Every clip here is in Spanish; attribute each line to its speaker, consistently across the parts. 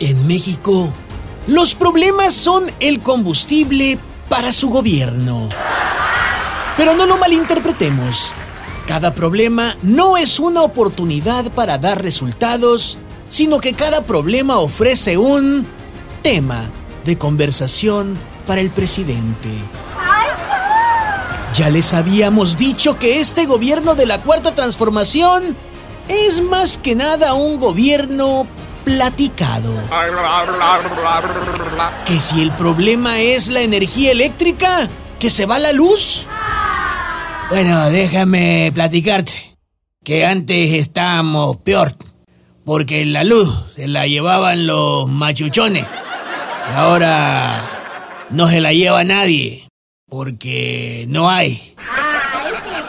Speaker 1: En México, los problemas son el combustible para su gobierno. Pero no lo malinterpretemos. Cada problema no es una oportunidad para dar resultados, sino que cada problema ofrece un tema de conversación para el presidente. Ya les habíamos dicho que este gobierno de la Cuarta Transformación es más que nada un gobierno platicado. Que si el problema es la energía eléctrica, que se va la luz. Bueno, déjame platicarte que antes estábamos peor, porque la luz se la llevaban los machuchones. Y ahora no se la lleva nadie, porque no hay.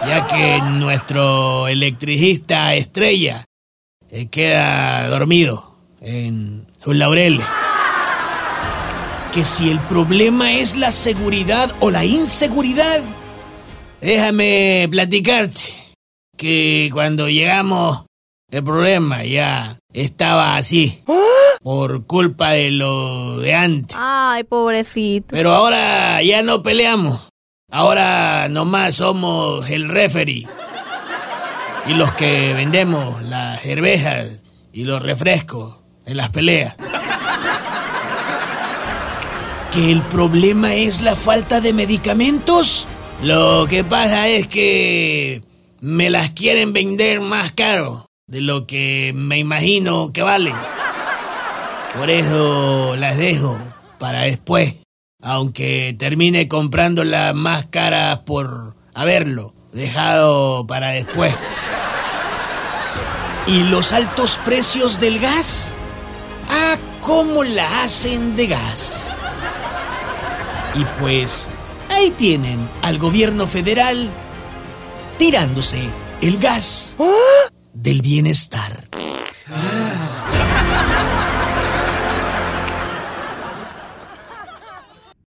Speaker 1: Ya que nuestro electricista estrella eh, queda dormido en sus laureles. Que si el problema es la seguridad o la inseguridad, déjame platicarte que cuando llegamos el problema ya estaba así. Por culpa de lo de antes.
Speaker 2: Ay, pobrecito.
Speaker 1: Pero ahora ya no peleamos. Ahora nomás somos el referee. Y los que vendemos las cervezas y los refrescos en las peleas. ¿Que el problema es la falta de medicamentos? Lo que pasa es que me las quieren vender más caro de lo que me imagino que valen. Por eso las dejo para después, aunque termine comprándolas más caras por haberlo dejado para después. ¿Y los altos precios del gas? Ah, ¿cómo la hacen de gas? Y pues ahí tienen al gobierno federal tirándose el gas del bienestar.